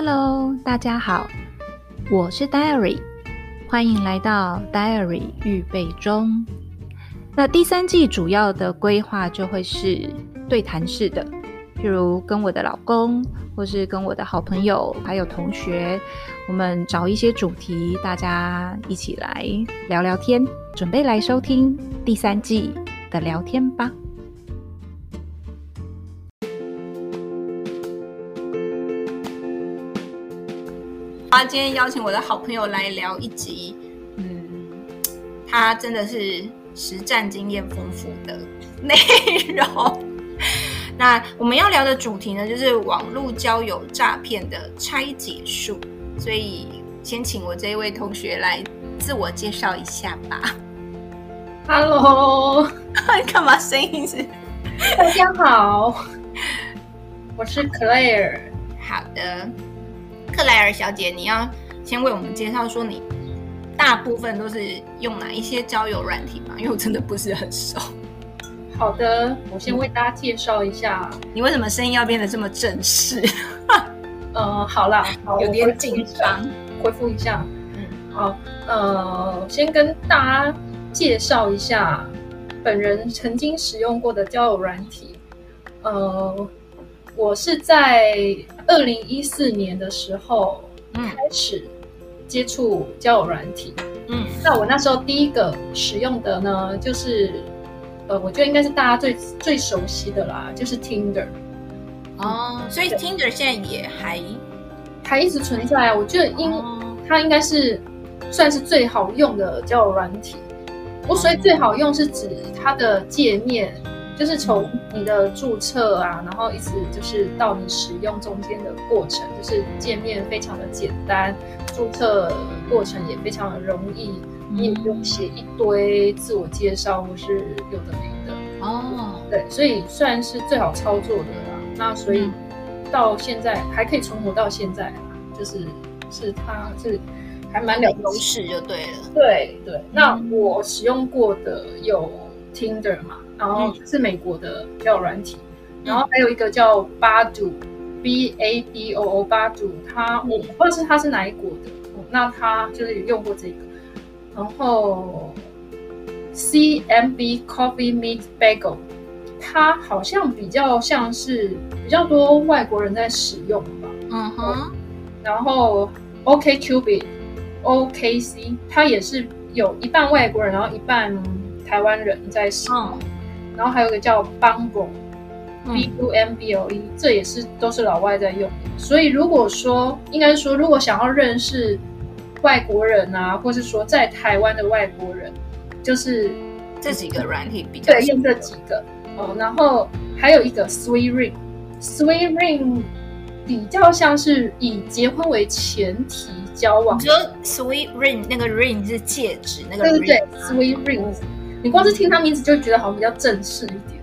Hello，大家好，我是 Diary，欢迎来到 Diary 预备中。那第三季主要的规划就会是对谈式的，譬如跟我的老公，或是跟我的好朋友，还有同学，我们找一些主题，大家一起来聊聊天，准备来收听第三季的聊天吧。啊，今天邀请我的好朋友来聊一集，嗯，他真的是实战经验丰富的内容。那我们要聊的主题呢，就是网络交友诈骗的拆解术。所以，先请我这一位同学来自我介绍一下吧。Hello，干嘛声音是？大家好，我是 Claire。好的。克莱尔小姐，你要先为我们介绍说你大部分都是用哪一些交友软体吗？因为我真的不是很熟。好的，我先为大家介绍一下。你为什么声音要变得这么正式？呃，好啦，好，有点紧张，恢复一下。嗯，好，呃，先跟大家介绍一下本人曾经使用过的交友软体。呃。我是在二零一四年的时候开始接触交友软体，嗯，那我那时候第一个使用的呢，就是呃，我觉得应该是大家最最熟悉的啦，就是 Tinder。哦，所以 Tinder 现在也还还一直存在啊。我觉得应它应该是算是最好用的交友软体。我所以最好用是指它的界面。就是从你的注册啊，然后一直就是到你使用中间的过程，就是界面非常的简单，注册过程也非常的容易，你也不用写一堆自我介绍或是有的没的哦。对，所以算是最好操作的啦。那所以到现在还可以存活到现在，就是是它是还蛮了优势就对了。对对，那我使用过的有 Tinder 嘛。然后是美国的叫软体，嗯、然后还有一个叫 Badoo，B A D O O Badoo，它我不知道是它是哪一国的，嗯、那它就是用过这个，然后 C M B Coffee Meets Bagel，它好像比较像是比较多外国人在使用吧，嗯哼，然后 O K Cubit O K C，它也是有一半外国人，然后一半台湾人在使用。嗯然后还有一个叫 Bumble，B U M B L E，这也是都是老外在用。所以如果说，应该说，如果想要认识外国人啊，或是说在台湾的外国人，就是这几个软体比较对，用这几个哦。然后还有一个 Sweet Ring，Sweet Ring 比较像是以结婚为前提交往。你说 Sweet Ring 那个 Ring 是戒指那个 ring？对对对，Sweet Ring。你光是听他名字就觉得好像比较正式一点，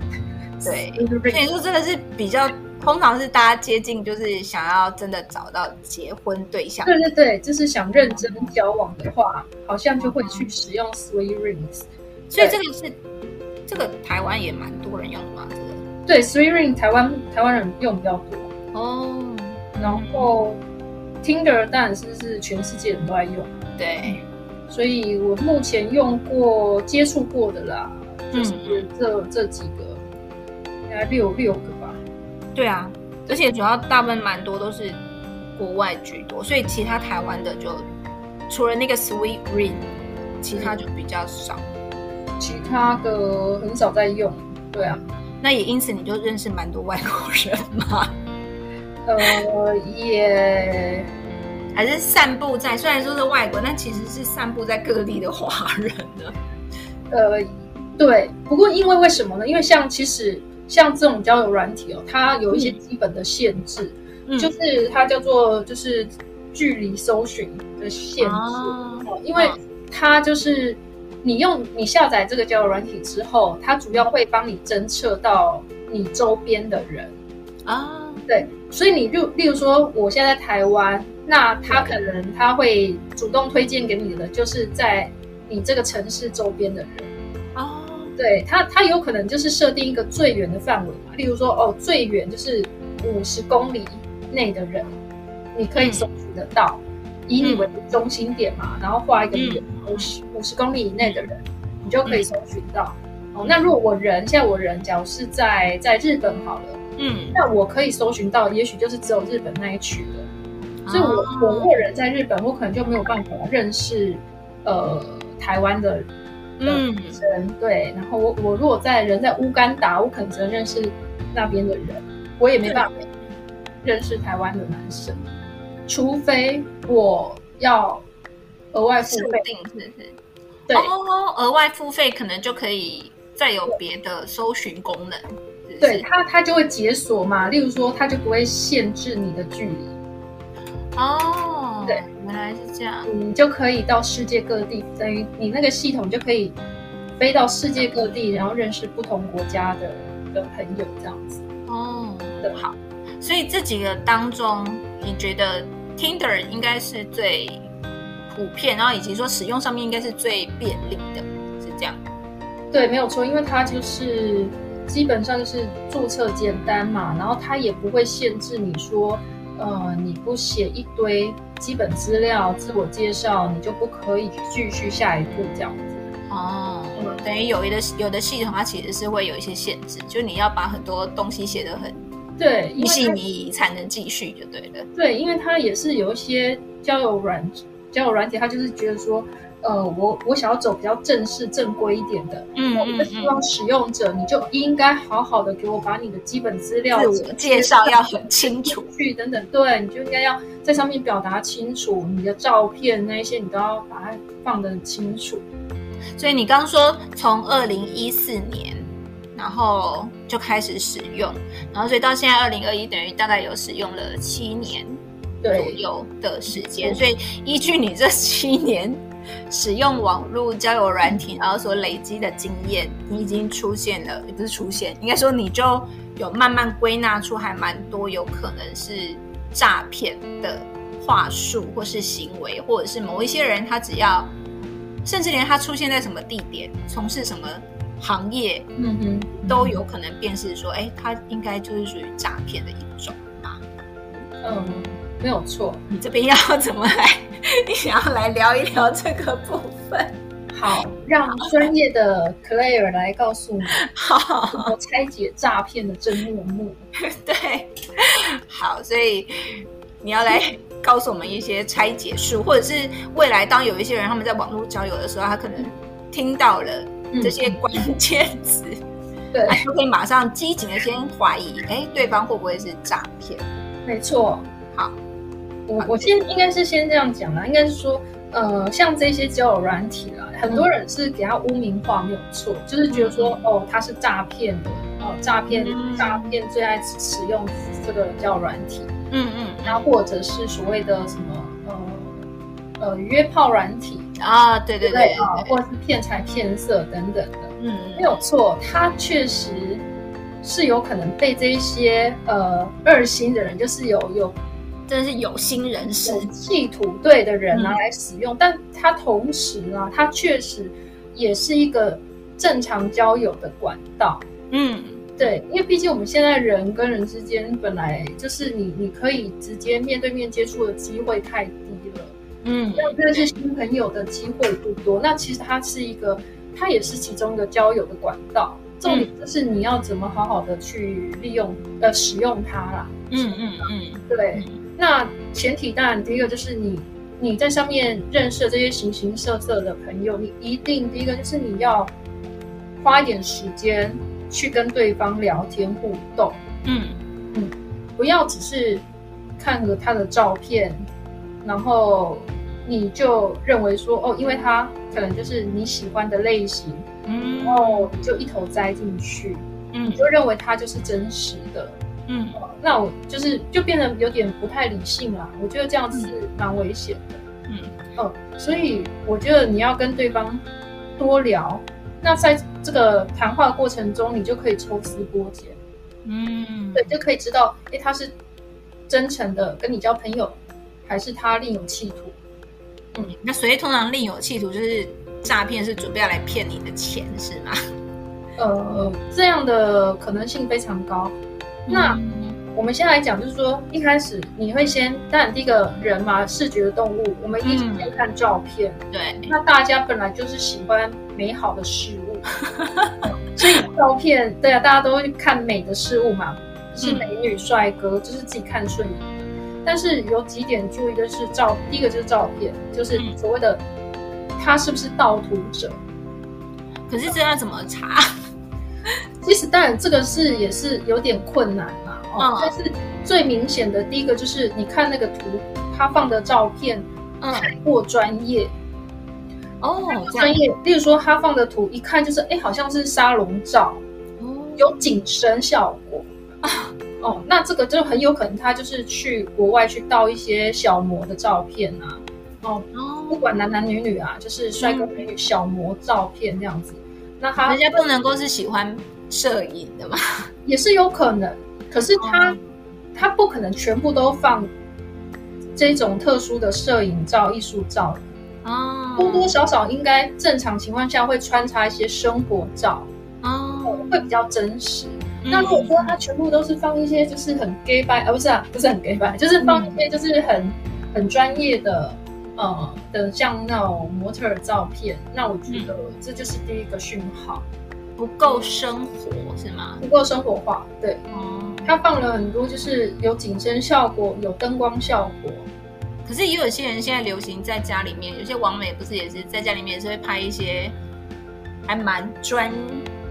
对，所以说真的是比较，通常是大家接近，就是想要真的找到结婚对象。对对对，就是想认真交往的话，好像就会去使用 Sweet Rings。所以这个是这个台湾也蛮多人用的嘛，这个对 Sweet Ring 台湾台湾人用比较多哦。然后 Tinder 当然是是全世界人都在用，对。所以我目前用过、接触过的啦，就是这、嗯、这几个，应该六六个吧。对啊，而且主要大部分蛮多都是国外居多，所以其他台湾的就除了那个 Sweet Ring，其他就比较少。其他的很少在用。对啊，那也因此你就认识蛮多外国人嘛？呃，也。还是散布在，虽然说是外国，但其实是散布在各地的华人呢。呃，对。不过因为为什么呢？因为像其实像这种交友软体哦，它有一些基本的限制，嗯、就是它叫做就是距离搜寻的限制。因为它就是你用你下载这个交友软体之后，它主要会帮你侦测到你周边的人啊。哦、对。所以你就例如说，我现在在台湾。那他可能他会主动推荐给你的，就是在你这个城市周边的人哦。对他，他有可能就是设定一个最远的范围嘛，例如说哦，最远就是五十公里内的人，你可以搜寻得到，嗯、以你为中心点嘛，然后画一个圆，五十五十公里以内的人，你就可以搜寻到。嗯、哦，那如果我人现在我人，假如是在在日本好了，嗯，那我可以搜寻到，也许就是只有日本那一区的。所以我我如果人在日本，我可能就没有办法认识呃台湾的女生，嗯、对。然后我我如果在人在乌干达，我可能只能认识那边的人，我也没办法认识台湾的男生，除非我要额外付费，是不是？对哦，额外付费可能就可以。再有别的搜寻功能，对它它就会解锁嘛。例如说，它就不会限制你的距离。哦，对，原来是这样。你就可以到世界各地，等于你那个系统就可以飞到世界各地，然后认识不同国家的的朋友，这样子。哦，对，好。所以这几个当中，你觉得 Tinder 应该是最普遍，然后以及说使用上面应该是最便利的，是这样。对，没有错，因为它就是基本上就是注册简单嘛，然后它也不会限制你说，呃，你不写一堆基本资料、自我介绍，你就不可以继续下一步这样子。哦，嗯、等于有的有的系统它其实是会有一些限制，就你要把很多东西写得很对，一细靡遗才能继续就对了。对，因为它也是有一些交友软交友软体，它就是觉得说。呃，我我想要走比较正式、正规一点的，嗯，我希望使用者你就应该好好的给我把你的基本资料、介绍要很清楚，去等等，对，你就应该要在上面表达清楚，你的照片那一些你都要把它放得很清楚。所以你刚刚说从二零一四年，然后就开始使用，然后所以到现在二零二一，等于大概有使用了七年左右的时间，所以依据你这七年。使用网络交友软体，然后所累积的经验，你已经出现了，也不是出现，应该说你就有慢慢归纳出还蛮多有可能是诈骗的话术，或是行为，或者是某一些人他只要，甚至连他出现在什么地点，从事什么行业，嗯哼，都有可能辨识说，哎，他应该就是属于诈骗的一种嘛。嗯，没有错。你这边要怎么来？你想要来聊一聊这个部分？好，让专业的 Claire 来告诉你，好，怎么拆解诈骗的真面目。对，好，所以你要来告诉我们一些拆解术，或者是未来当有一些人他们在网络交友的时候，他可能听到了这些关键词，嗯、对，就可以马上机警的先怀疑，哎，对方会不会是诈骗？没错，好。我我先应该是先这样讲啦，应该是说，呃，像这些交友软体啦，很多人是给他污名化，没有错，就是觉得说，哦，他是诈骗的，哦，诈骗诈骗最爱使用这个交友软体，嗯嗯，然后或者是所谓的什么，呃呃，约炮软体啊，对对对，啊，或者是骗财骗色等等的，嗯，没有错，他确实是有可能被这一些呃二心的人，就是有有。真的是有心人士、企图对的人拿来使用，嗯、但它同时啊，它确实也是一个正常交友的管道。嗯，对，因为毕竟我们现在人跟人之间本来就是你，你可以直接面对面接触的机会太低了。嗯，要认识新朋友的机会不多。那其实它是一个，它也是其中一个交友的管道。重点就是你要怎么好好的去利用呃使用它啦。嗯嗯嗯，对。那前提当然，第一个就是你你在上面认识的这些形形色色的朋友，你一定第一个就是你要花一点时间去跟对方聊天互动，嗯嗯，不要只是看了他的照片，然后你就认为说哦，因为他可能就是你喜欢的类型，嗯，然后你就一头栽进去，嗯，你就认为他就是真实的。嗯，那我就是就变得有点不太理性了。我觉得这样子是蛮危险的。嗯，哦，所以我觉得你要跟对方多聊，那在这个谈话过程中，你就可以抽丝剥茧。嗯，对，就可以知道，诶，他是真诚的跟你交朋友，还是他另有企图？嗯，那所以通常另有企图就是诈骗，是准备要来骗你的钱，是吗？呃，这样的可能性非常高。那我们先来讲，就是说一开始你会先，当然第一个人嘛，视觉的动物，我们一直先看照片。嗯、对，那大家本来就是喜欢美好的事物，所以照片，对啊，大家都会看美的事物嘛，是美女、帅哥，就是自己看顺眼。但是有几点注意的是照，第一个就是照片，就是所谓的他是不是盗图者。可是这要怎么查？其实当然这个是也是有点困难嘛，哦，但是最明显的第一个就是你看那个图，他放的照片太过专业哦，专业。例如说他放的图一看就是哎，好像是沙龙照，有景深效果啊。哦，那这个就很有可能他就是去国外去盗一些小模的照片啊，哦，不管男男女女啊，就是帅哥美女小模照片这样子。那他人家不能够是喜欢摄影的嘛？也是有可能，可是他、哦、他不可能全部都放这种特殊的摄影照、艺术照。哦，多多少少应该正常情况下会穿插一些生活照哦，会比较真实。那如果说他全部都是放一些就是很 gay 白，啊不是啊，不是很 gay 白，就是放一些就是很、嗯、很专业的呃的像那种模特儿照片，那我觉得这就是第一个讯号，不够生活是吗？不够生活化，对。哦、嗯，他放了很多就是有景深效果、有灯光效果，可是也有些人现在流行在家里面，有些网美不是也是在家里面也是会拍一些还蛮专。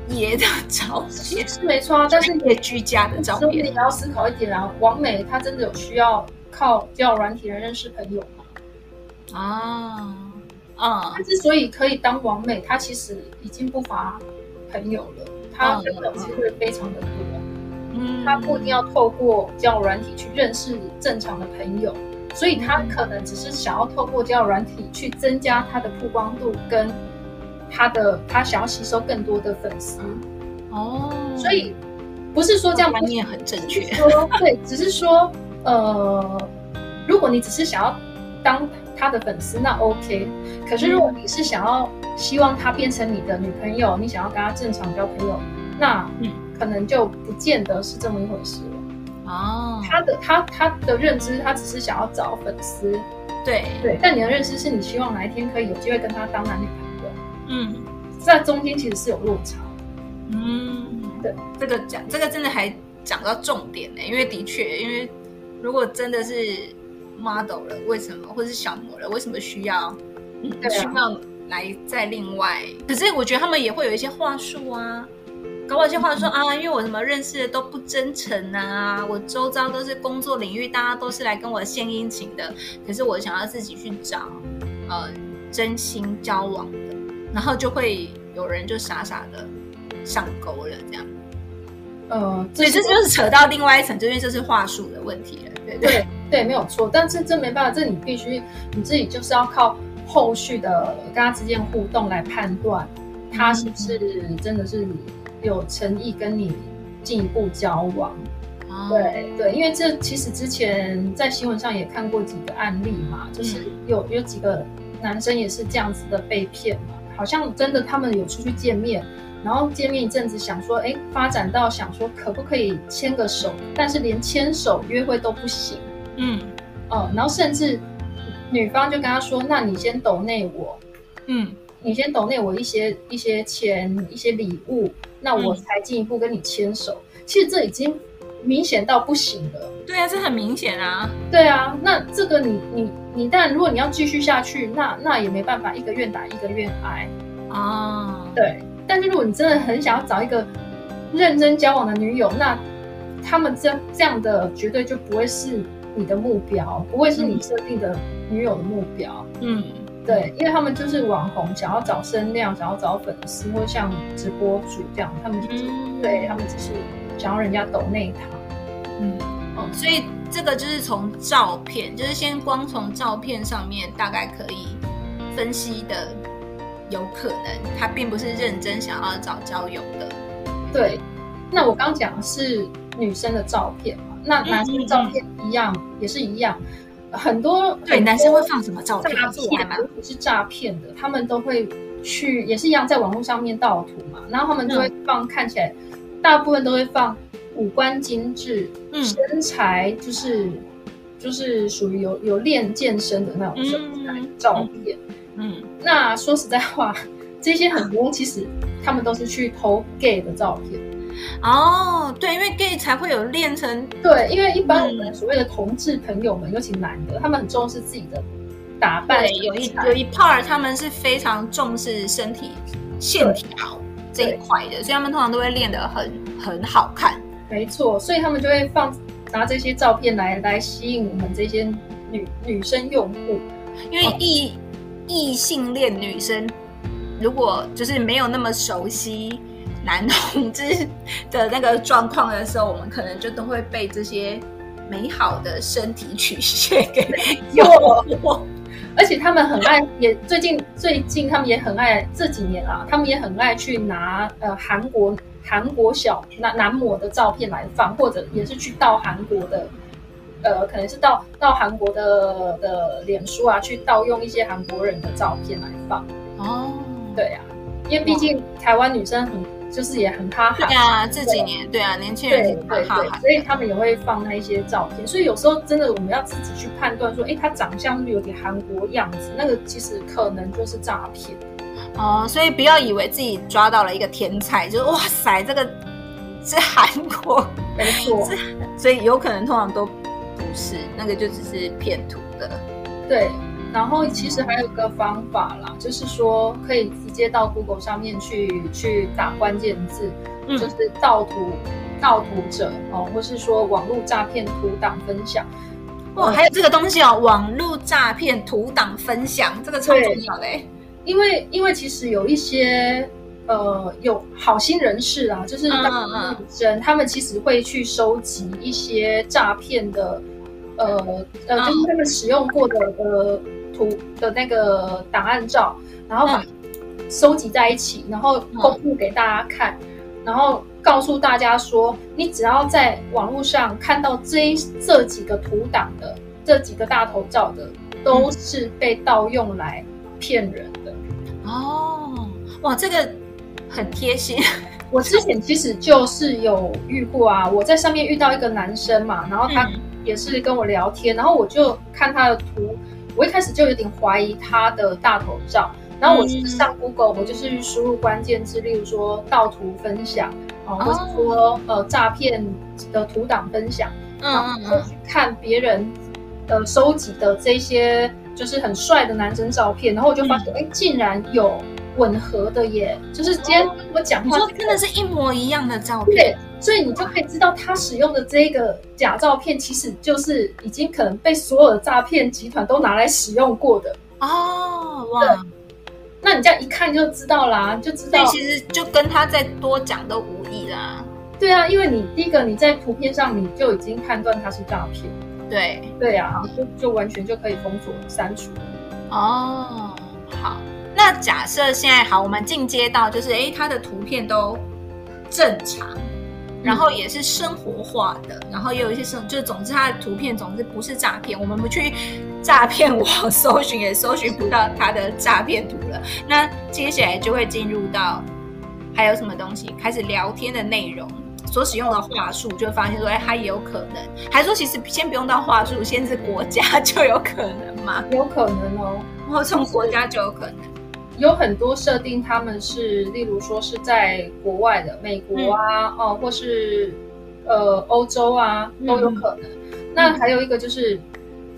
业的照片是没错啊，但是也居家的照片，你也要思考一点啊。网美她真的有需要靠交友软体来认识朋友吗？啊啊！她之所以可以当网美，他其实已经不乏朋友了，他朋友机会非常的多。嗯，她不一定要透过交友软体去认识正常的朋友，所以他可能只是想要透过交友软体去增加他的曝光度跟。他的他想要吸收更多的粉丝哦，所以不是说这样观念很正确，说对，只是说呃，如果你只是想要当他的粉丝，那 OK。可是如果你是想要希望他变成你的女朋友，你想要跟他正常交朋友，那嗯，可能就不见得是这么一回事了。哦，他的他他的认知，他只是想要找粉丝，对对，但你的认知是你希望哪一天可以有机会跟他当男女朋友。嗯，在中间其实是有落差。嗯，对，这个讲这个真的还讲到重点呢，因为的确，因为如果真的是 model 了，为什么或是小模了，为什么需要、嗯啊、需要来再另外？可是我觉得他们也会有一些话术啊，搞我一些话说、嗯、啊，因为我什么认识的都不真诚啊，我周遭都是工作领域，大家都是来跟我献殷勤的，可是我想要自己去找呃真心交往的。然后就会有人就傻傻的上钩了，这样。呃，所以这就是扯到另外一层，就因为这是话术的问题了。对对对，对，没有错。但是这没办法，这你必须你自己就是要靠后续的跟他之间互动来判断，他是不是真的是有诚意跟你进一步交往。哦、对对，因为这其实之前在新闻上也看过几个案例嘛，就是有有几个男生也是这样子的被骗嘛。好像真的，他们有出去见面，然后见面一阵子，想说，哎，发展到想说可不可以牵个手，但是连牵手约会都不行，嗯，哦，然后甚至女方就跟他说，那你先抖内我，嗯，你先抖内我一些一些钱，一些礼物，那我才进一步跟你牵手。嗯，其实这已经明显到不行了。对啊，这很明显啊。对啊，那这个你你。你但，如果你要继续下去，那那也没办法，一个愿打一个愿挨啊。对，但是如果你真的很想要找一个认真交往的女友，那他们这这样的绝对就不会是你的目标，不会是你设定的女友的目标。嗯，对，因为他们就是网红，想要找声量，想要找粉丝，或像直播主这样，他们就是、嗯、对他们只是想要人家抖内他。嗯，哦，所以。这个就是从照片，就是先光从照片上面大概可以分析的，有可能他并不是认真想要找交友的。对，那我刚讲的是女生的照片嘛，那男生的照片一样，也是一样，很多对男生会放什么照片？诈骗，如果是诈骗的，他们都会去，也是一样，在网络上面盗图嘛，然后他们就会放，看起来大部分都会放。五官精致，嗯，身材就是就是属于有有练健身的那种身材照片。嗯，嗯，那说实在话，这些很多其实他们都是去偷 gay 的照片。哦，对，因为 gay 才会有练成。对，因为一般我们所谓的同志朋友们，嗯、尤其男的，他们很重视自己的打扮。对，有一有一 part 他们是非常重视身体线条这一块的，所以他们通常都会练得很很好看。没错，所以他们就会放拿这些照片来来吸引我们这些女女生用户，因为异、哦、异性恋女生如果就是没有那么熟悉。男同志的那个状况的时候，我们可能就都会被这些美好的身体曲线给诱惑，而且他们很爱，也最近最近他们也很爱这几年啊，他们也很爱去拿呃韩国韩国小男男模的照片来放，或者也是去盗韩国的，呃，可能是到到韩国的的脸书啊，去盗用一些韩国人的照片来放。哦，对呀、啊，因为毕竟台湾女生很。就是也很怕哈，对啊，这几年对啊，年轻人也很哈哈，所以他们也会放那一些照片。所以有时候真的我们要自己去判断说，哎，他长相有点韩国样子？那个其实可能就是诈骗。哦，所以不要以为自己抓到了一个天才，就是哇塞，这个是韩国，没错。所以有可能通常都不是，那个就只是骗图的。对。然后其实还有一个方法啦，就是说可以直接到 Google 上面去去打关键字，嗯、就是盗图盗图者哦，或是说网络诈骗图档分享。哇，还有这个东西哦，网络诈骗图档分享，这个超重要嘞。因为因为其实有一些呃有好心人士啊，就是当女生，他们其实会去收集一些诈骗的呃呃，就是他们使用过的呃。图的那个档案照，然后把收集在一起，然后公布给大家看，然后告诉大家说，你只要在网络上看到这这几个图档的这几个大头照的，都是被盗用来骗人的。哦，哇，这个很贴心。我之前其实就是有遇过啊，我在上面遇到一个男生嘛，然后他也是跟我聊天，然后我就看他的图。我一开始就有点怀疑他的大头照，然后我就是上 Google，我就是输入关键字，例如说盗图分享啊，或者说呃诈骗的图档分享，然后去看别人呃收集的这些就是很帅的男生照片，然后我就发现，哎，竟然有吻合的耶，就是今天我讲话真的是一模一样的照片。对。所以你就可以知道，他使用的这个假照片，其实就是已经可能被所有的诈骗集团都拿来使用过的哦。哇，那你这样一看就知道啦，就知道。其实就跟他再多讲都无益啦。对啊，因为你第一个你在图片上你就已经判断他是诈骗。对对啊，就就完全就可以封锁删除。哦，好。那假设现在好，我们进阶到就是，哎，他的图片都正常。然后也是生活化的，然后也有一些生，就是总之它的图片总之不是诈骗，我们不去诈骗网搜寻也搜寻不到它的诈骗图了。那接下来就会进入到还有什么东西，开始聊天的内容，所使用的话术，就发现说，哎，它也有可能，还说其实先不用到话术，先是国家就有可能嘛？有可能哦，然后从国家就有可能。有很多设定，他们是例如说是在国外的，美国啊，哦、嗯，或是呃欧洲啊，都有可能。嗯、那还有一个就是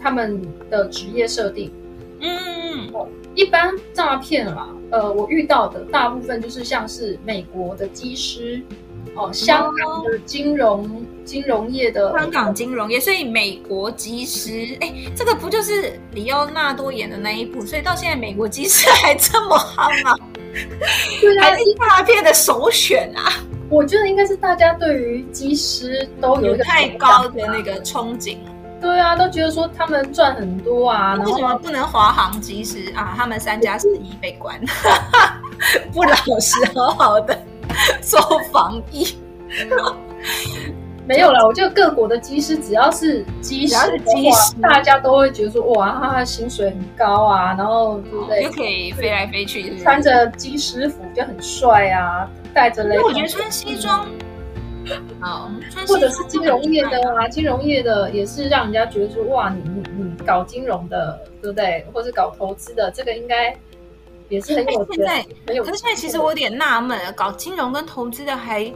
他们的职业设定，嗯嗯嗯，一般诈骗啦，呃，我遇到的大部分就是像是美国的机师。哦，香港的金融、哦、金融业的香港金融业，所以美国机师，哎，这个不就是李奥纳多演的那一部？所以到现在美国机师还这么夯吗？对啊，还是大片的首选啊！我觉得应该是大家对于机师都有太高的那个憧憬。对啊，都觉得说他们赚很多啊，为什么不能华航机师啊？他们三加十一被关，不老实，好好的。做防疫没有了，我觉得各国的机师只要是机师，机师大家都会觉得说哇，他的薪水很高啊，然后对不对？就可以飞来飞去，穿着机师服就很帅啊，带着雷。我觉得穿西装好，或者是金融业的啊，金融业的也是让人家觉得说，哇，你你你搞金融的，对不对？或是搞投资的，这个应该也是很有钱。现在很有，可是现在其实我有点纳闷了，搞金融跟投资的还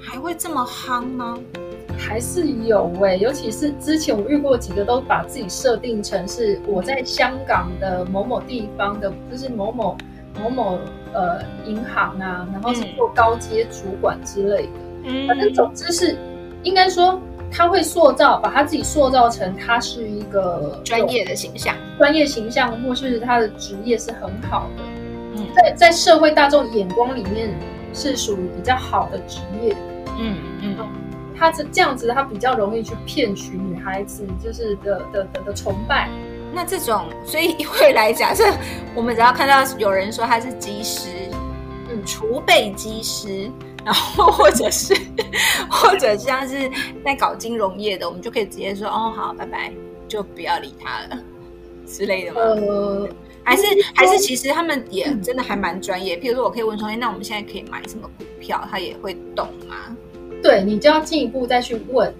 还会这么夯吗？还是有哎、欸，尤其是之前我遇过几个，都把自己设定成是我在香港的某某地方的，就是某某某某呃银行啊，然后是做高阶主管之类的。嗯，反正总之是应该说他会塑造，把他自己塑造成他是一个专业的形象，专业形象，或是他的职业是很好的。嗯，在在社会大众眼光里面是属于比较好的职业。嗯嗯。嗯他是这样子，他比较容易去骗取女孩子，就是的的的的崇拜。那这种，所以未来假设我们只要看到有人说他是机师，嗯，储备机师，然后或者是或者像是在搞金融业的，我们就可以直接说哦，好，拜拜，就不要理他了之类的吗？呃，还是还是其实他们也真的还蛮专业。譬如说我可以问说，哎，那我们现在可以买什么股票？他也会懂吗？对，你就要进一步再去问，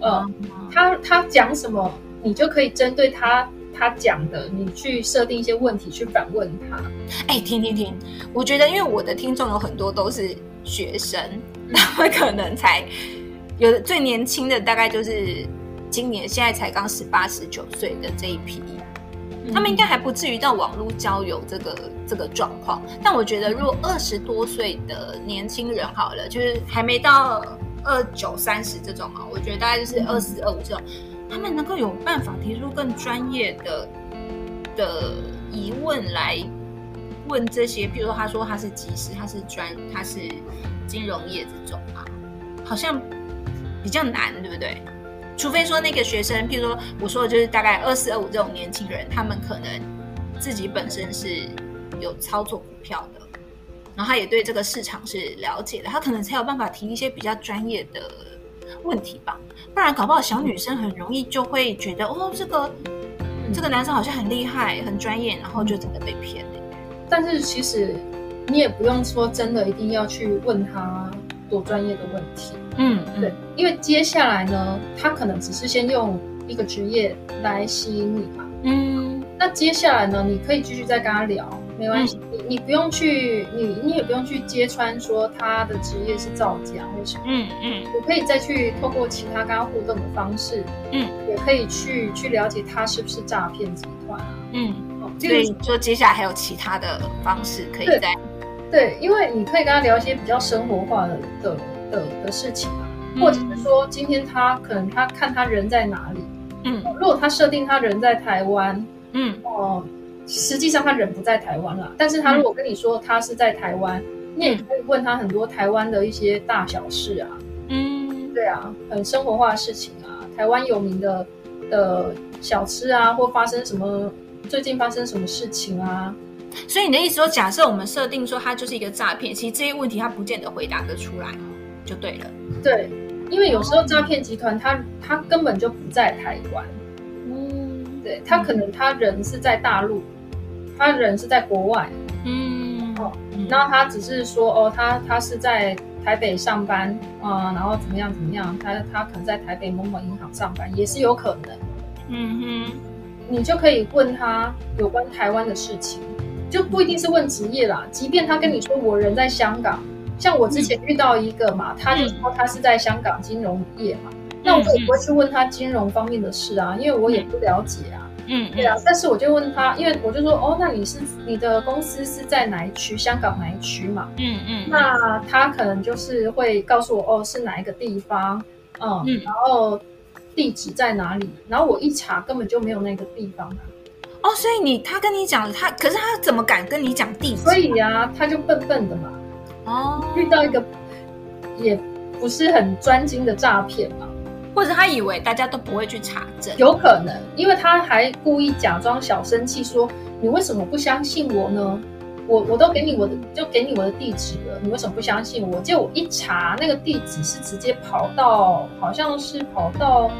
呃，他他讲什么，你就可以针对他他讲的，你去设定一些问题去反问他。哎，停停停！我觉得，因为我的听众有很多都是学生，他们可能才有的最年轻的，大概就是今年现在才刚十八十九岁的这一批。他们应该还不至于到网络交友这个这个状况，但我觉得，如果二十多岁的年轻人好了，就是还没到二九三十这种嘛，我觉得大概就是二四二五这种，他们能够有办法提出更专业的的疑问来问这些，比如说他说他是技师，他是专，他是金融业这种啊，好像比较难，对不对？除非说那个学生，譬如说我说的就是大概二四二五这种年轻人，他们可能自己本身是有操作股票的，然后他也对这个市场是了解的，他可能才有办法提一些比较专业的问题吧。不然搞不好小女生很容易就会觉得哦，这个这个男生好像很厉害、很专业，然后就真的被骗了。但是其实你也不用说真的一定要去问他多专业的问题。嗯，对，因为接下来呢，他可能只是先用一个职业来吸引你嘛。嗯，那接下来呢，你可以继续再跟他聊，没关系，嗯、你你不用去，你你也不用去揭穿说他的职业是造假或什么。嗯嗯，我可以再去透过其他跟他互动的方式，嗯，也可以去去了解他是不是诈骗集团啊。嗯，哦，所以说接下来还有其他的方式可以再对，对，因为你可以跟他聊一些比较生活化的的。的的事情啊，或者是说今天他可能他看他人在哪里，嗯，如果他设定他人在台湾，嗯哦、呃，实际上他人不在台湾了，但是他如果跟你说他是在台湾，嗯、你也可以问他很多台湾的一些大小事啊，嗯，对啊，很生活化的事情啊，台湾有名的的小吃啊，或发生什么最近发生什么事情啊，所以你的意思说，假设我们设定说他就是一个诈骗，其实这些问题他不见得回答得出来。就对了，对，因为有时候诈骗集团他他根本就不在台湾，嗯，对，他可能他人是在大陆，他人是在国外，嗯，哦，然后他只是说哦，他他是在台北上班啊，然后怎么样怎么样，他他可能在台北某某银行上班，也是有可能，嗯哼，你就可以问他有关台湾的事情，就不一定是问职业啦，即便他跟你说我人在香港。像我之前遇到一个嘛，他就说他是在香港金融业嘛，那我也不会去问他金融方面的事啊，因为我也不了解啊。嗯，对啊，但是我就问他，因为我就说，哦，那你是你的公司是在哪一区？香港哪一区嘛？嗯嗯，那他可能就是会告诉我，哦，是哪一个地方？嗯，然后地址在哪里？然后我一查，根本就没有那个地方啊。哦，所以你他跟你讲他，可是他怎么敢跟你讲地址？所以啊，他就笨笨的嘛。哦，遇到一个也不是很专精的诈骗嘛，或者他以为大家都不会去查证，有可能，因为他还故意假装小生气，说你为什么不相信我呢？我我都给你我的，就给你我的地址了，你为什么不相信我？结果我一查，那个地址是直接跑到，好像是跑到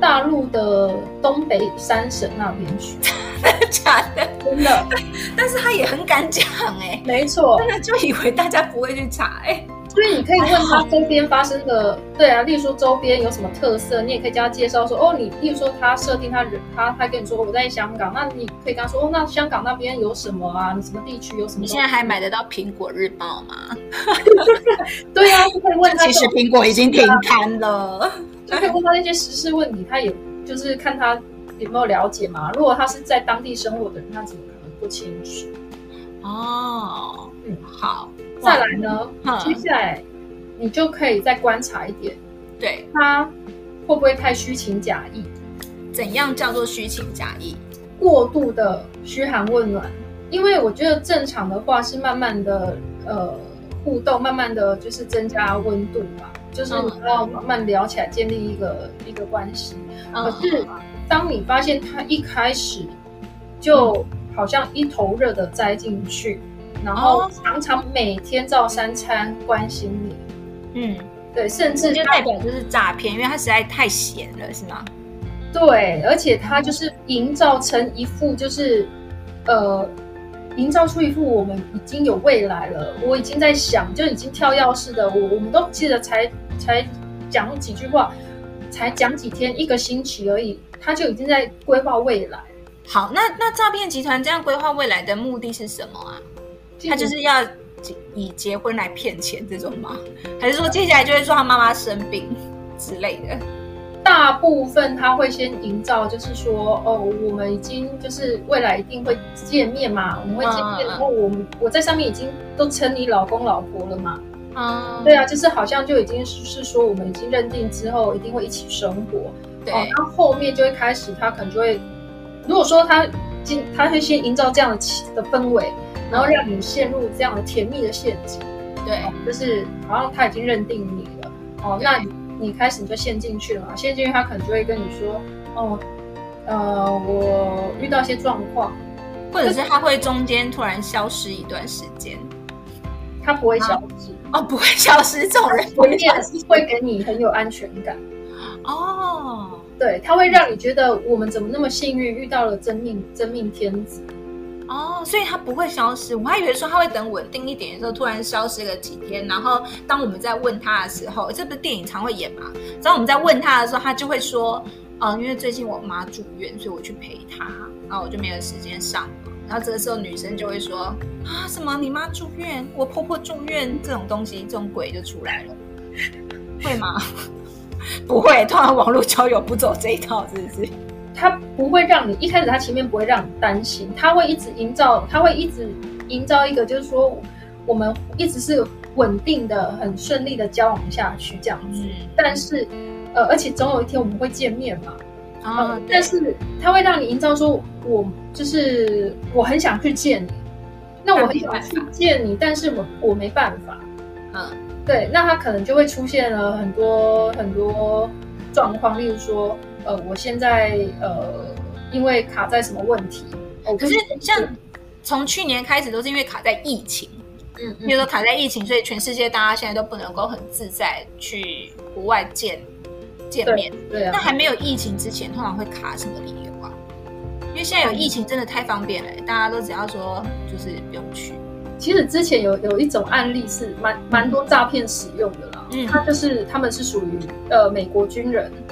大陆的东北三省那边去。真的假的？真的，但是他也很敢讲哎、欸，没错，真的就以为大家不会去查哎、欸，所以你可以问他周边发生的，对啊，例如说周边有什么特色，你也可以叫他介绍说，哦，你例如说他设定他人，他他跟你说我在香港，那你可以跟他说，哦，那香港那边有什么啊？你什么地区有什么？你现在还买得到苹果日报吗？对啊，就可以问他。其实苹果已经停刊了，就可以问他那些时事问题，他也就是看他有没有了解嘛。如果他是在当地生活的人，他怎么可能不清楚？哦，嗯，好。再来呢，接下来你就可以再观察一点，对他会不会太虚情假意？怎样叫做虚情假意？过度的嘘寒问暖，因为我觉得正常的话是慢慢的呃互动，慢慢的就是增加温度嘛，就是你要慢慢聊起来，建立一个一个关系。可是当你发现他一开始就好像一头热的栽进去。然后常常每天照三餐关心你，嗯，对，甚至就代表就是诈骗，因为他实在太闲了，是吗？对，而且他就是营造成一副就是，呃，营造出一副我们已经有未来了，我已经在想，就已经跳钥匙的，我我们都记得才才讲几句话，才讲几天，一个星期而已，他就已经在规划未来。好，那那诈骗集团这样规划未来的目的是什么啊？他就是要以结婚来骗钱这种吗？还是说接下来就会说他妈妈生病之类的？大部分他会先营造，就是说哦，我们已经就是未来一定会见面嘛，我们会见面，然后我们我在上面已经都称你老公老婆了嘛。嗯，对啊，就是好像就已经是说我们已经认定之后一定会一起生活。对，然后后面就会开始，他可能就会，如果说他今他会先营造这样的的氛围。然后让你陷入这样的甜蜜的陷阱，对，就是好像他已经认定你了，哦，那你你开始你就陷进去了嘛，陷进去他可能就会跟你说，哦，呃，我遇到一些状况，或者是他会中间突然消失一段时间，他不会消失，哦，不会消失，这种人不会消失，会给你很有安全感，哦，对，他会让你觉得我们怎么那么幸运遇到了真命真命天子。哦，所以他不会消失，我还以为说他会等稳定一点的时候突然消失个几天，然后当我们在问他的时候，这不是电影常会演吗？当我们在问他的时候，他就会说，嗯、因为最近我妈住院，所以我去陪她，然后我就没有时间上。然后这个时候女生就会说，啊，什么你妈住院，我婆婆住院，这种东西，这种鬼就出来了，会吗？不会，通常网络交友不走这一套，是不是？他不会让你一开始，他前面不会让你担心，他会一直营造，他会一直营造一个，就是说我们一直是稳定的、很顺利的交往下去这样子。嗯、但是，呃，而且总有一天我们会见面嘛。啊、但是他会让你营造说，我就是我很想去见你，那我很想去见你，但是我我没办法。嗯，对，那他可能就会出现了很多很多状况，例如说。呃，我现在呃，因为卡在什么问题？哦，可是像从去年开始都是因为卡在疫情，嗯，比如说卡在疫情，所以全世界大家现在都不能够很自在去国外见见面。对，对啊。那还没有疫情之前，通常会卡什么理由啊？因为现在有疫情，真的太方便了，大家都只要说就是不用去。其实之前有有一种案例是蛮蛮多诈骗使用的啦，嗯，他就是他们是属于呃美国军人。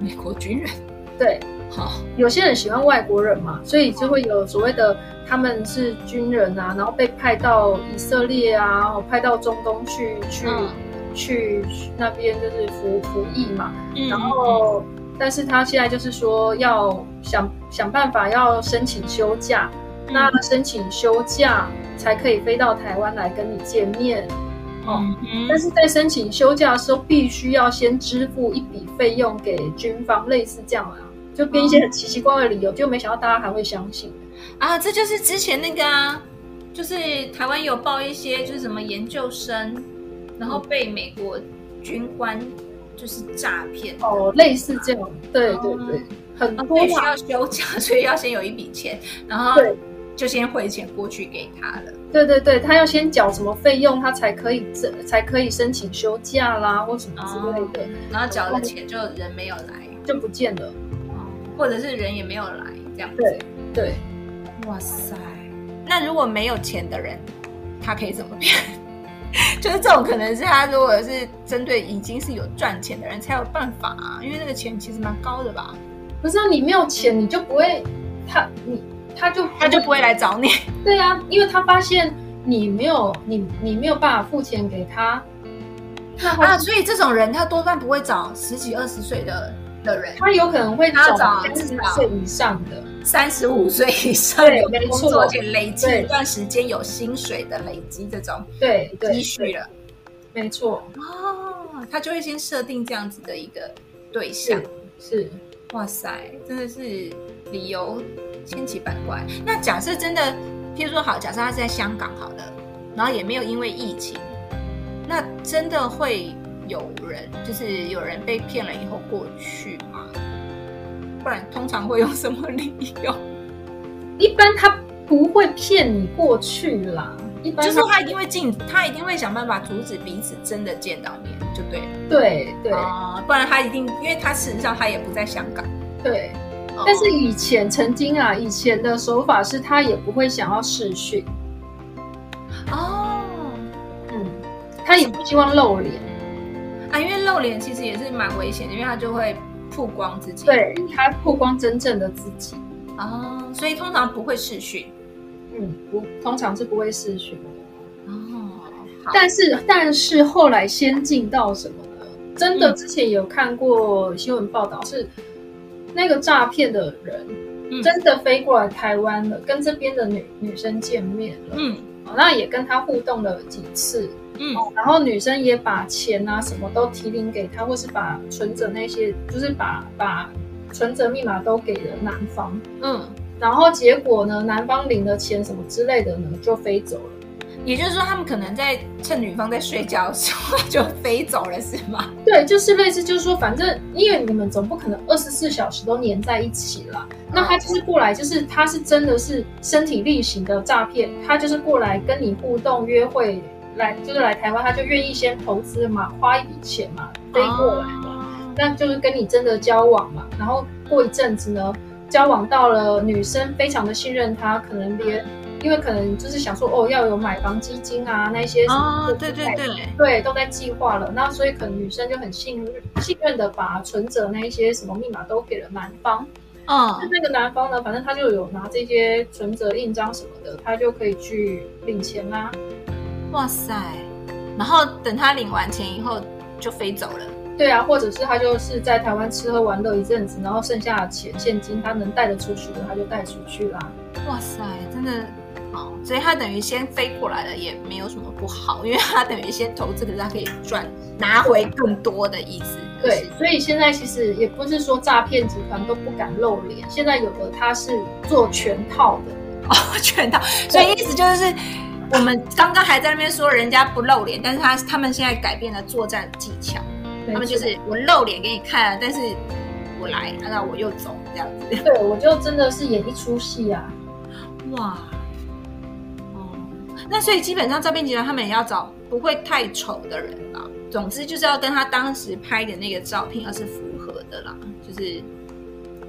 美国军人，对，好，有些人喜欢外国人嘛，所以就会有所谓的他们是军人啊，然后被派到以色列啊，派到中东去去、嗯、去那边就是服服役嘛，嗯、然后但是他现在就是说要想想办法要申请休假，嗯、那申请休假才可以飞到台湾来跟你见面。哦，但是在申请休假的时候，必须要先支付一笔费用给军方，类似这样啊，就编一些很奇奇怪怪的理由，就没想到大家还会相信啊。这就是之前那个啊，就是台湾有报一些，就是什么研究生，然后被美国军官就是诈骗哦，类似这种，对对对，很多需要休假，所以要先有一笔钱，然后对。就先汇钱过去给他了。对对对，他要先缴什么费用，他才可以这才可以申请休假啦，或什么之类的。哦、然后缴了钱就人没有来，就不见了。哦，或者是人也没有来，这样子。对对，哇塞，那如果没有钱的人，他可以怎么变？就是这种可能是他如果是针对已经是有赚钱的人才有办法啊，因为那个钱其实蛮高的吧？不是啊，你没有钱你就不会，他你他就他就不会来找你。对啊，因为他发现你没有你你没有办法付钱给他，啊，所以这种人他多半不会找十几二十岁的的人，他有可能会找三十岁以上的。三十五岁以上有工作，而且累积一段时间有薪水的累积这种对积蓄了，没错哦，他就会先设定这样子的一个对象，是，是哇塞，真的是理由千奇百怪。那假设真的，譬如说好，假设他是在香港好了，然后也没有因为疫情，那真的会有人就是有人被骗了以后过去吗？不然通常会用什么理由？一般他不会骗你过去啦，一般就是他一定会进，他一定会想办法阻止彼此真的见到面，就对了。对对啊、呃，不然他一定，因为他事实上他也不在香港。对，呃、但是以前曾经啊，以前的手法是他也不会想要试训。哦，嗯，他也不希望露脸啊，因为露脸其实也是蛮危险的，因为他就会。曝光自己，对，他曝光真正的自己哦，所以通常不会试训，嗯，不，通常是不会视讯的哦。但是，但是后来先进到什么呢？真的，之前有看过新闻报道，嗯、是那个诈骗的人、嗯、真的飞过来台湾了，跟这边的女女生见面了，嗯，那也跟他互动了几次。嗯，然后女生也把钱啊什么都提领给他，或是把存折那些，就是把把存折密码都给了男方。嗯，然后结果呢，男方领了钱什么之类的呢，就飞走了。也就是说，他们可能在趁女方在睡觉的时候就飞走了，是吗？对，就是类似，就是说，反正因为你们总不可能二十四小时都黏在一起了。那他就是过来，就是他是真的是身体力行的诈骗，他就是过来跟你互动约会。来就是来台湾，他就愿意先投资嘛，花一笔钱嘛，飞过来嘛，那就是跟你真的交往嘛。然后过一阵子呢，交往到了，女生非常的信任他，可能连因为可能就是想说哦，要有买房基金啊，那些什么哦，对对对，对，都在计划了。那所以可能女生就很信任信任的把存折那一些什么密码都给了男方。嗯，那个男方呢，反正他就有拿这些存折印章什么的，他就可以去领钱啦、啊。哇塞！然后等他领完钱以后就飞走了。对啊，或者是他就是在台湾吃喝玩乐一阵子，然后剩下的钱现金他能带得出去的他就带出去啦。哇塞，真的哦！所以他等于先飞过来了也没有什么不好，因为他等于先投资，可是他可以赚拿回更多的意思。对，所以现在其实也不是说诈骗集团都不敢露脸，现在有的他是做全套的哦，全套。所以意思就是。我们刚刚还在那边说人家不露脸，但是他他们现在改变了作战技巧，他们就是我露脸给你看，但是我来，然后我又走这样子。对，我就真的是演一出戏啊！哇，哦，那所以基本上照片集团他们也要找不会太丑的人吧？总之就是要跟他当时拍的那个照片要是符合的啦，就是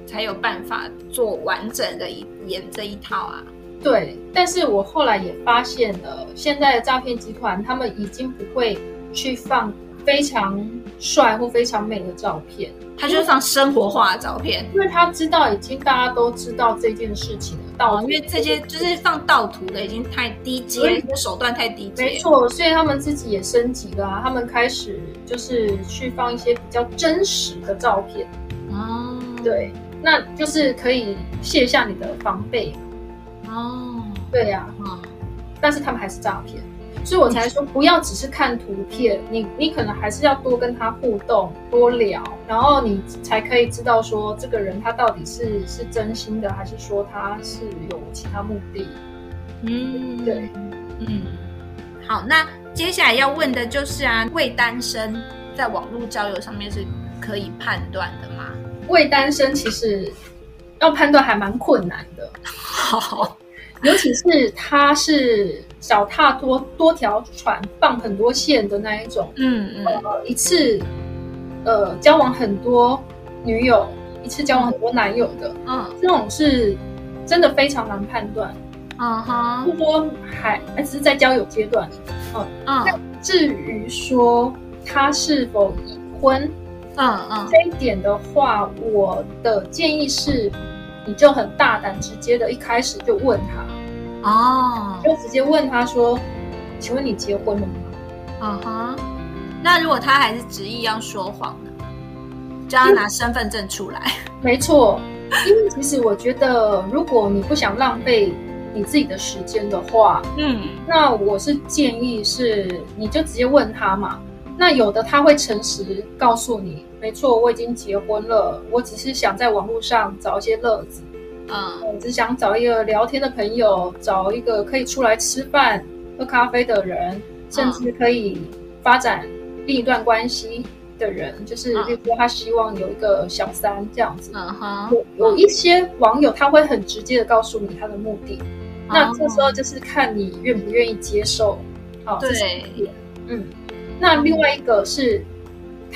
才有办法做完整的一演这一套啊。对，但是我后来也发现了，现在的诈骗集团他们已经不会去放非常帅或非常美的照片，他就是放生活化的照片，因为他知道已经大家都知道这件事情了，盗、哦，因为这些就是放盗图的已经太低阶，以手段太低阶，没错，所以他们自己也升级了啊，他们开始就是去放一些比较真实的照片，哦，对，那就是可以卸下你的防备。哦，对呀、啊，嗯，但是他们还是诈骗，所以我才说不要只是看图片，你你可能还是要多跟他互动，多聊，然后你才可以知道说这个人他到底是是真心的，还是说他是有其他目的。嗯，对，嗯，好，那接下来要问的就是啊，未单身在网络交友上面是可以判断的吗？未单身其实要判断还蛮困难的。好。尤其是他是脚踏多多条船，放很多线的那一种，嗯嗯，呃，一次呃交往很多女友，一次交往很多男友的，嗯，这种是真的非常难判断，嗯哈，不过还还只是在交友阶段，嗯。嗯，至于说他是否已婚，嗯嗯，这一点的话，我的建议是，你就很大胆直接的，一开始就问他，哦，就直接问他说：“请问你结婚了吗？”嗯哈，那如果他还是执意要说谎呢？就要拿身份证出来。没错，因为其实我觉得，如果你不想浪费你自己的时间的话，嗯，那我是建议是，你就直接问他嘛。那有的他会诚实告诉你，没错，我已经结婚了，我只是想在网络上找一些乐子，嗯，我只想找一个聊天的朋友，找一个可以出来吃饭、喝咖啡的人，甚至可以发展另一段关系。的人，就是例如说他希望有一个小三这样子，嗯哼，有有一些网友他会很直接的告诉你他的目的，那这时候就是看你愿不愿意接受，好，对，嗯，那另外一个是，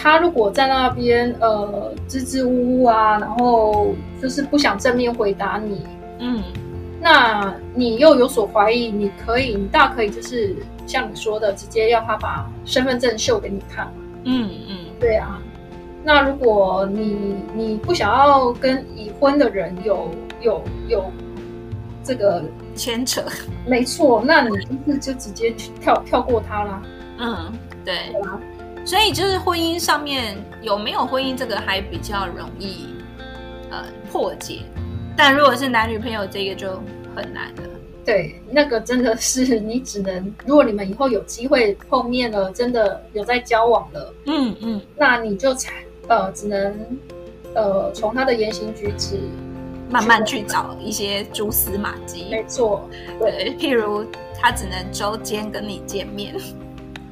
他如果在那边呃支支吾吾啊，然后就是不想正面回答你，嗯，那你又有所怀疑，你可以，你大可以就是像你说的，直接要他把身份证秀给你看，嗯嗯。对啊，那如果你你不想要跟已婚的人有有有这个牵扯，没错，那你就是就直接跳跳过他啦。嗯，对。对啊，所以就是婚姻上面有没有婚姻这个还比较容易呃破解，但如果是男女朋友这个就很难了。对，那个真的是你只能，如果你们以后有机会碰面了，真的有在交往了，嗯嗯，那你就才呃只能呃从他的言行举止慢慢去找一些蛛丝马迹。没错，对，譬如他只能周间跟你见面，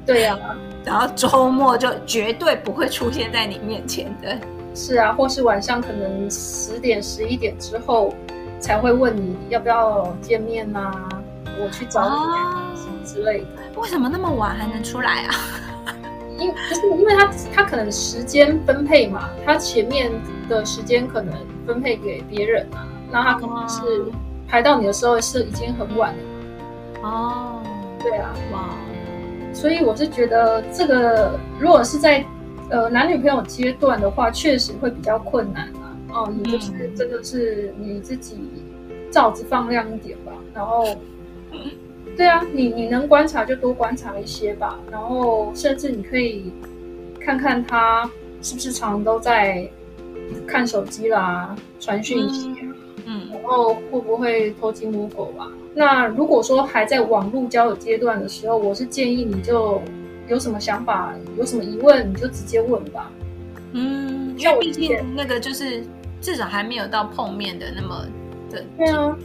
对呀、啊，然后周末就绝对不会出现在你面前的。是啊，或是晚上可能十点十一点之后。才会问你要不要见面呐、啊？我去找你啊，什么之类的。为什么那么晚还能出来啊？因不是因为他他可能时间分配嘛，他前面的时间可能分配给别人啊，那他可能是排到你的时候是已经很晚了。哦，对啊，哇，所以我是觉得这个如果是在呃男女朋友阶段的话，确实会比较困难啊。哦，也就是真的是你自己罩子放亮一点吧，然后，对啊，你你能观察就多观察一些吧，然后甚至你可以看看他是不是常常都在看手机啦、传讯息啊，嗯，然后会不会偷鸡摸狗啊？那如果说还在网络交友阶段的时候，我是建议你就有什么想法、有什么疑问，你就直接问吧。嗯，因为毕竟那个就是。至少还没有到碰面的那么的对啊，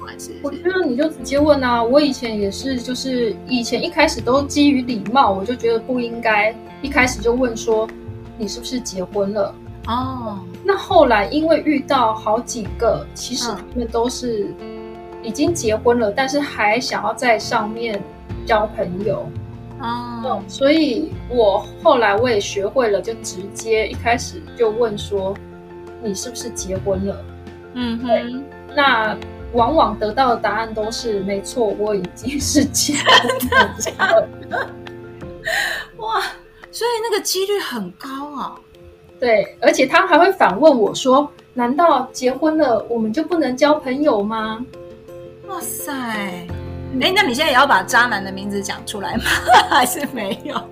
我觉得你就直接问啊。我以前也是，就是以前一开始都基于礼貌，我就觉得不应该一开始就问说你是不是结婚了哦。那后来因为遇到好几个，其实他们都是已经结婚了，嗯、但是还想要在上面交朋友哦、嗯。所以我后来我也学会了，就直接一开始就问说。你是不是结婚了？嗯哼，对，那往往得到的答案都是没错，我已经是结婚了。哇，所以那个几率很高啊。对，而且他还会反问我说：“难道结婚了我们就不能交朋友吗？”哇塞，哎、嗯，那你现在也要把渣男的名字讲出来吗？还是没有？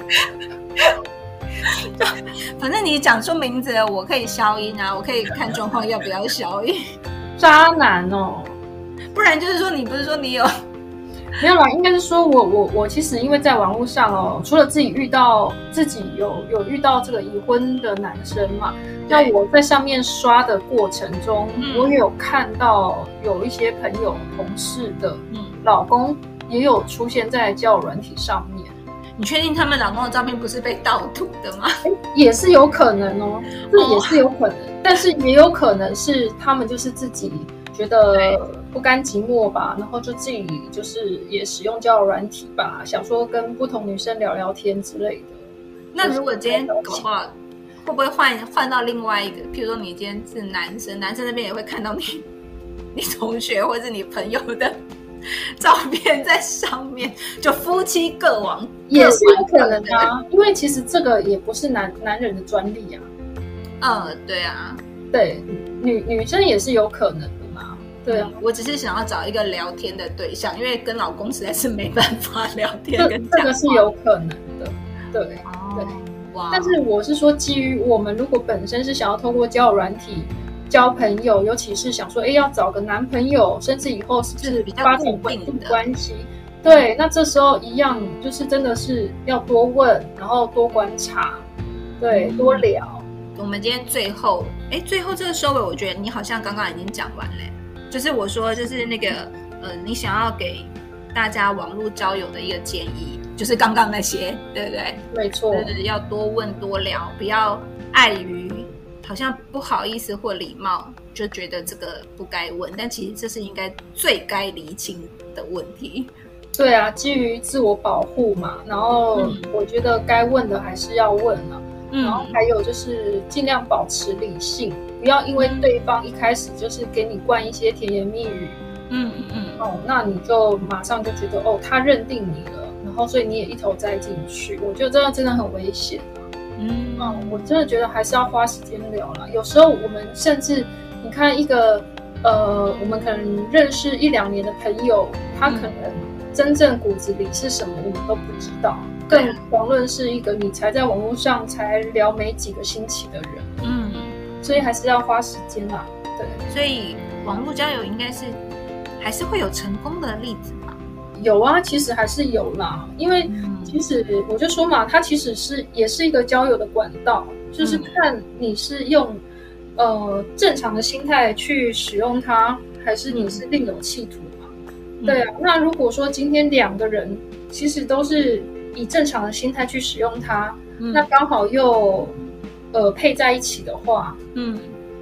反正你讲出名字，我可以消音啊，我可以看状况要不要消音。渣男哦，不然就是说你不是说你有 没有啦？应该是说我我我其实因为在网络上哦，除了自己遇到自己有有遇到这个已婚的男生嘛，那我在上面刷的过程中，嗯、我也有看到有一些朋友同事的老公也有出现在交友软体上面。你确定他们老公的照片不是被盗图的吗？也是有可能哦，这也是有可能，哦、但是也有可能是他们就是自己觉得不甘寂寞吧，然后就自己就是也使用交友软体吧，想说跟不同女生聊聊天之类的。那如果今天的话，会不会换换到另外一个？譬如说你今天是男生，男生那边也会看到你，你同学或者是你朋友的照片在上面，就夫妻各往也是有可能的啊。因为其实这个也不是男男人的专利啊。嗯，对啊，对，女女生也是有可能。对啊，我只是想要找一个聊天的对象，因为跟老公实在是没办法聊天。这 这个是有可能的，对对。哇！但是我是说，基于我们如果本身是想要透过交友软体交朋友，尤其是想说，哎，要找个男朋友，甚至以后是不是发展稳定的关系？对，那这时候一样，就是真的是要多问，然后多观察，对，多聊。我们今天最后，哎，最后这个收尾，我觉得你好像刚刚已经讲完了。就是我说，就是那个，呃，你想要给大家网络交友的一个建议，就是刚刚那些，对不对？没错，就是要多问多聊，不要碍于好像不好意思或礼貌，就觉得这个不该问。但其实这是应该最该厘清的问题。对啊，基于自我保护嘛，然后我觉得该问的还是要问啊。嗯，然后还有就是尽量保持理性，不要因为对方一开始就是给你灌一些甜言蜜语，嗯嗯嗯，哦，那你就马上就觉得哦，他认定你了，然后所以你也一头栽进去，我觉得这样真的很危险。嗯，嗯，我真的觉得还是要花时间聊了。有时候我们甚至你看一个呃，我们可能认识一两年的朋友，他可能真正骨子里是什么，我们都不知道。更遑论是一个你才在网络上才聊没几个星期的人，嗯，所以还是要花时间啦。对，所以网络交友应该是还是会有成功的例子嘛？有啊，其实还是有啦。因为其实我就说嘛，它其实是也是一个交友的管道，就是看你是用呃正常的心态去使用它，还是你是另有企图嘛？对啊。那如果说今天两个人其实都是。以正常的心态去使用它，嗯、那刚好又呃配在一起的话，嗯，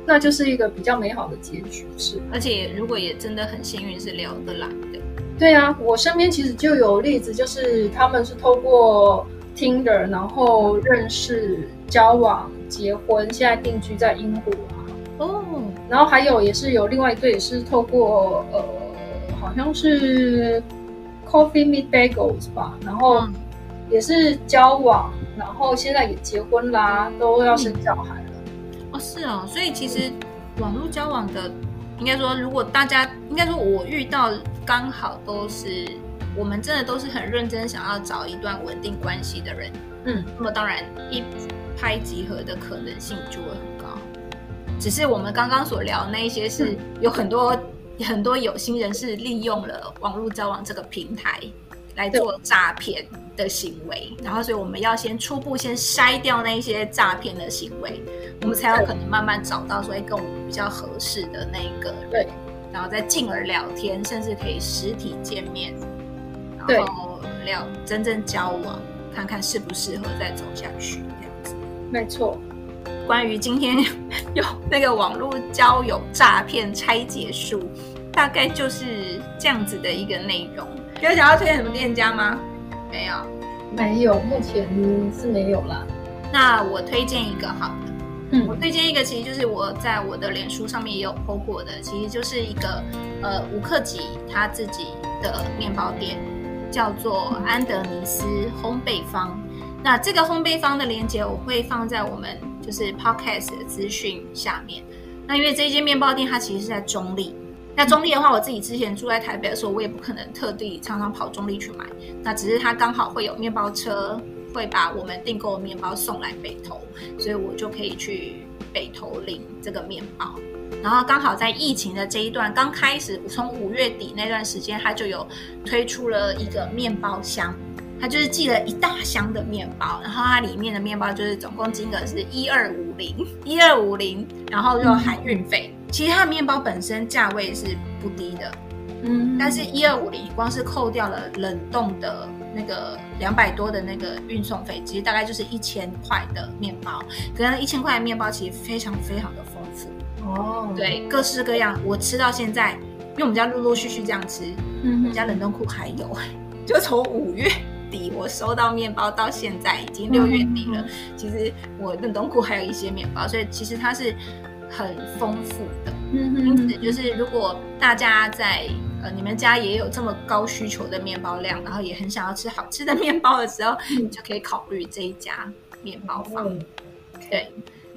那就是一个比较美好的结局，是。而且如果也真的很幸运，是聊得来的。对啊，我身边其实就有例子，就是他们是透过 Tinder，然后认识、交往、结婚，现在定居在英国啊。哦。然后还有也是有另外一对，也是透过呃，好像是 Coffee Meet Bagels 吧，然后。嗯也是交往，然后现在也结婚啦，都要生小孩了。哦，是哦，所以其实网络交往的，应该说，如果大家应该说，我遇到刚好都是我们真的都是很认真想要找一段稳定关系的人，嗯，那么当然一拍即合的可能性就会很高。只是我们刚刚所聊那一些是有很多、嗯、很多有心人士利用了网络交往这个平台。来做诈骗的行为，然后所以我们要先初步先筛掉那些诈骗的行为，我们才有可能慢慢找到说，跟我们比较合适的那一个人，对，然后再进而聊天，甚至可以实体见面，然后聊真正交往，看看适不适合再走下去这样子。没错，关于今天有那个网络交友诈骗拆解术，大概就是这样子的一个内容。有想要推荐什么店家吗？没有，没有，目前是没有啦。那我推荐一个好的，嗯，我推荐一个，其实就是我在我的脸书上面也有 po 过的，其实就是一个呃吴克吉他自己的面包店，叫做安德尼斯烘焙坊。那这个烘焙坊的链接我会放在我们就是 podcast 的资讯下面。那因为这一间面包店它其实是在中坜。那中立的话，我自己之前住在台北的时候，我也不可能特地常常跑中立去买。那只是他刚好会有面包车，会把我们订购的面包送来北投，所以我就可以去北投领这个面包。然后刚好在疫情的这一段刚开始，从五月底那段时间，他就有推出了一个面包箱，他就是寄了一大箱的面包，然后它里面的面包就是总共金额是一二五零，一二五零，然后就含运费。其实它的面包本身价位是不低的，嗯，但是一二五零光是扣掉了冷冻的那个两百多的那个运送费，其实大概就是一千块的面包。可能一千块的面包其实非常非常的丰富哦，对，各式各样。我吃到现在，因为我们家陆陆续续这样吃，嗯，我们家冷冻库还有，就从五月底我收到面包到现在已经六月底了，嗯，其实我冷冻库还有一些面包，所以其实它是。很丰富的，因此就是如果大家在呃你们家也有这么高需求的面包量，然后也很想要吃好吃的面包的时候，你、嗯、就可以考虑这一家面包坊。嗯、对，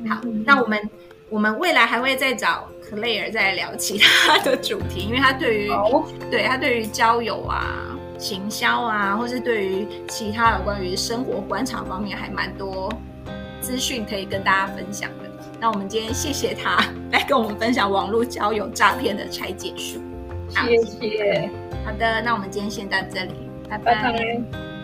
好，嗯、那我们我们未来还会再找 Claire 再聊其他的主题，因为他对于、哦、对他对于交友啊、行销啊，或是对于其他的关于生活观察方面，还蛮多资讯可以跟大家分享的。那我们今天谢谢他来跟我们分享网络交友诈骗的拆解术。谢谢。好的，那我们今天先到这里，拜拜。拜拜。